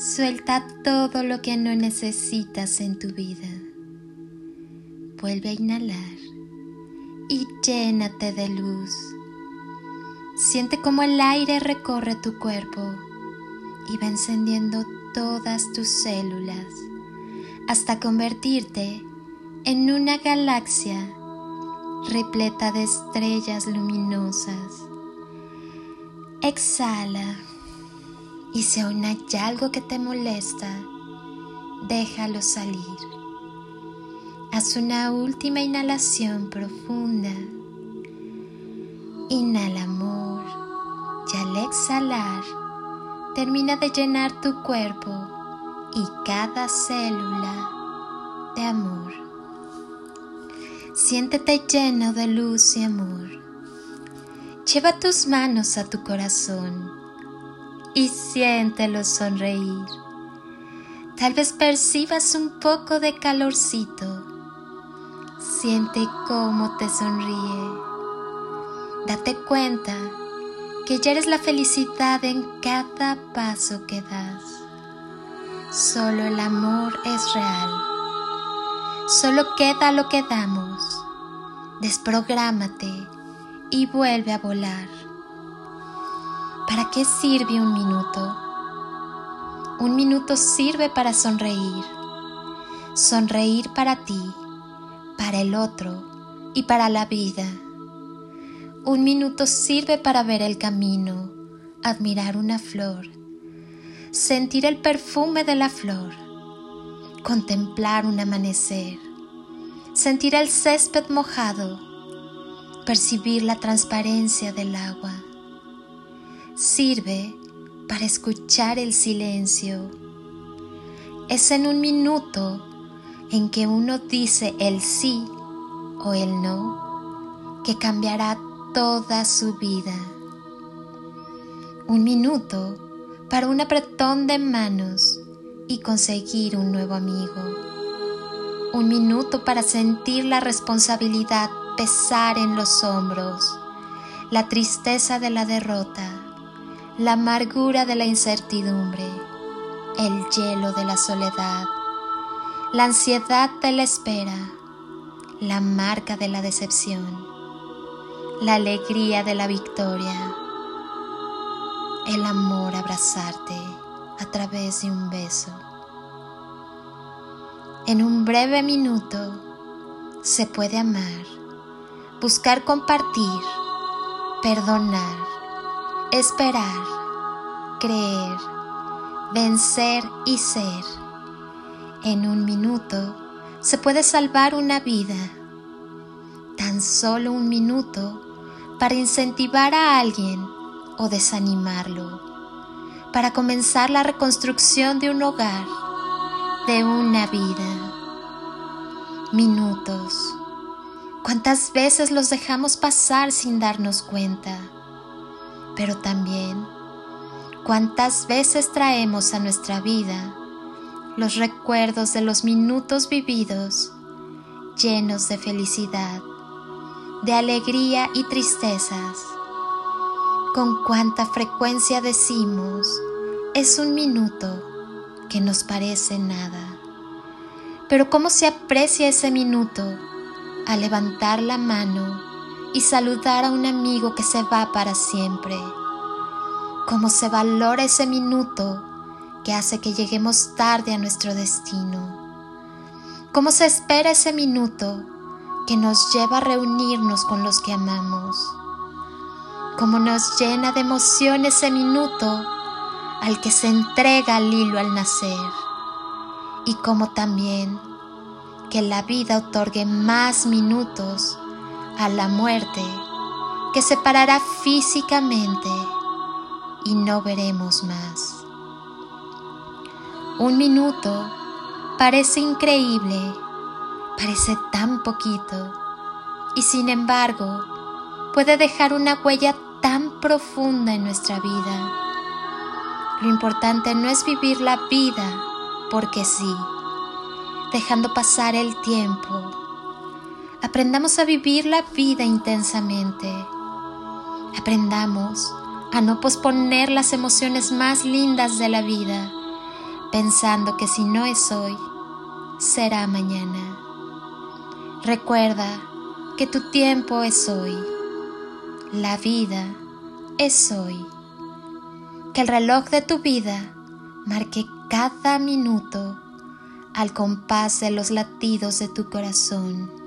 suelta todo lo que no necesitas en tu vida. Vuelve a inhalar y llénate de luz. Siente cómo el aire recorre tu cuerpo y va encendiendo todas tus células hasta convertirte en una galaxia repleta de estrellas luminosas. Exhala y si aún hay algo que te molesta, déjalo salir. Haz una última inhalación profunda. Inhala amor y al exhalar termina de llenar tu cuerpo y cada célula de amor. Siéntete lleno de luz y amor. Lleva tus manos a tu corazón y siéntelo sonreír. Tal vez percibas un poco de calorcito. Siente cómo te sonríe. Date cuenta que ya eres la felicidad en cada paso que das. Solo el amor es real. Solo queda lo que damos. Desprográmate y vuelve a volar. ¿Para qué sirve un minuto? Un minuto sirve para sonreír. Sonreír para ti, para el otro y para la vida. Un minuto sirve para ver el camino, admirar una flor, sentir el perfume de la flor, contemplar un amanecer, sentir el césped mojado, percibir la transparencia del agua. Sirve para escuchar el silencio. Es en un minuto en que uno dice el sí o el no que cambiará toda su vida. Un minuto para un apretón de manos y conseguir un nuevo amigo. Un minuto para sentir la responsabilidad pesar en los hombros, la tristeza de la derrota, la amargura de la incertidumbre, el hielo de la soledad, la ansiedad de la espera, la marca de la decepción la alegría de la victoria, el amor abrazarte a través de un beso. En un breve minuto se puede amar, buscar compartir, perdonar, esperar, creer, vencer y ser. En un minuto se puede salvar una vida. Tan solo un minuto para incentivar a alguien o desanimarlo, para comenzar la reconstrucción de un hogar, de una vida. Minutos. ¿Cuántas veces los dejamos pasar sin darnos cuenta? Pero también, ¿cuántas veces traemos a nuestra vida los recuerdos de los minutos vividos llenos de felicidad? de alegría y tristezas. Con cuánta frecuencia decimos, es un minuto que nos parece nada. Pero cómo se aprecia ese minuto al levantar la mano y saludar a un amigo que se va para siempre. Cómo se valora ese minuto que hace que lleguemos tarde a nuestro destino. Cómo se espera ese minuto que nos lleva a reunirnos con los que amamos. Como nos llena de emoción ese minuto al que se entrega al hilo al nacer. Y como también que la vida otorgue más minutos a la muerte que separará físicamente y no veremos más. Un minuto Parece increíble, parece tan poquito, y sin embargo puede dejar una huella tan profunda en nuestra vida. Lo importante no es vivir la vida porque sí, dejando pasar el tiempo. Aprendamos a vivir la vida intensamente. Aprendamos a no posponer las emociones más lindas de la vida, pensando que si no es hoy, será mañana. Recuerda que tu tiempo es hoy, la vida es hoy, que el reloj de tu vida marque cada minuto al compás de los latidos de tu corazón.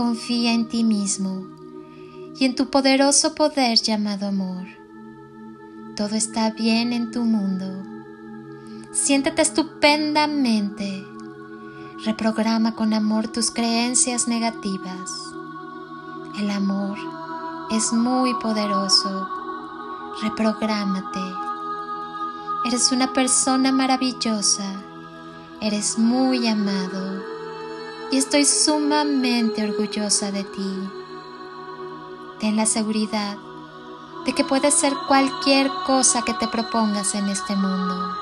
Confía en ti mismo y en tu poderoso poder llamado amor. Todo está bien en tu mundo. Siéntete estupendamente. Reprograma con amor tus creencias negativas. El amor es muy poderoso. Reprográmate. Eres una persona maravillosa. Eres muy amado. Y estoy sumamente orgullosa de ti. Ten la seguridad de que puedes ser cualquier cosa que te propongas en este mundo.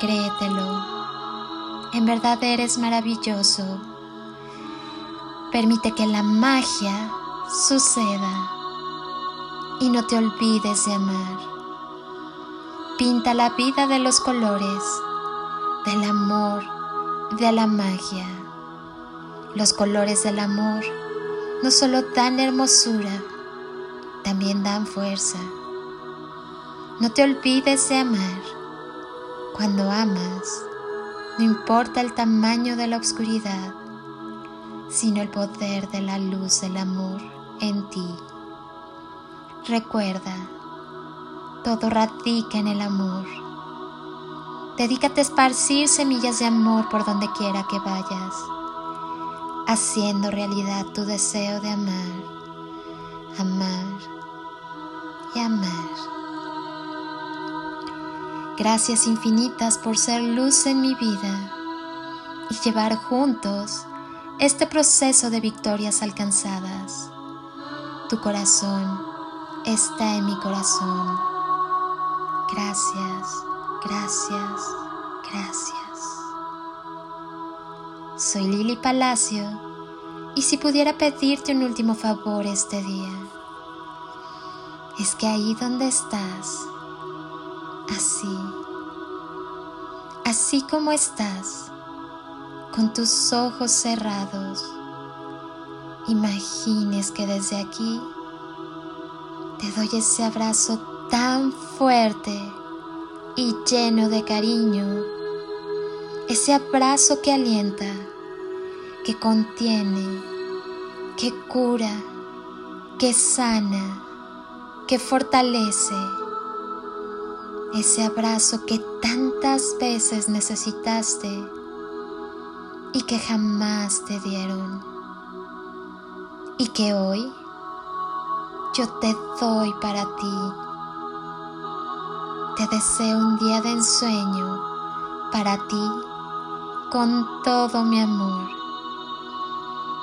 Créetelo. En verdad eres maravilloso. Permite que la magia suceda y no te olvides de amar. Pinta la vida de los colores, del amor, de la magia. Los colores del amor no solo dan hermosura, también dan fuerza. No te olvides de amar. Cuando amas, no importa el tamaño de la oscuridad, sino el poder de la luz del amor en ti. Recuerda, todo radica en el amor. Dedícate a esparcir semillas de amor por donde quiera que vayas haciendo realidad tu deseo de amar, amar y amar. Gracias infinitas por ser luz en mi vida y llevar juntos este proceso de victorias alcanzadas. Tu corazón está en mi corazón. Gracias, gracias, gracias. Soy Lili Palacio y si pudiera pedirte un último favor este día, es que ahí donde estás, así, así como estás, con tus ojos cerrados, imagines que desde aquí te doy ese abrazo tan fuerte y lleno de cariño, ese abrazo que alienta que contiene, que cura, que sana, que fortalece. Ese abrazo que tantas veces necesitaste y que jamás te dieron. Y que hoy yo te doy para ti. Te deseo un día de ensueño para ti con todo mi amor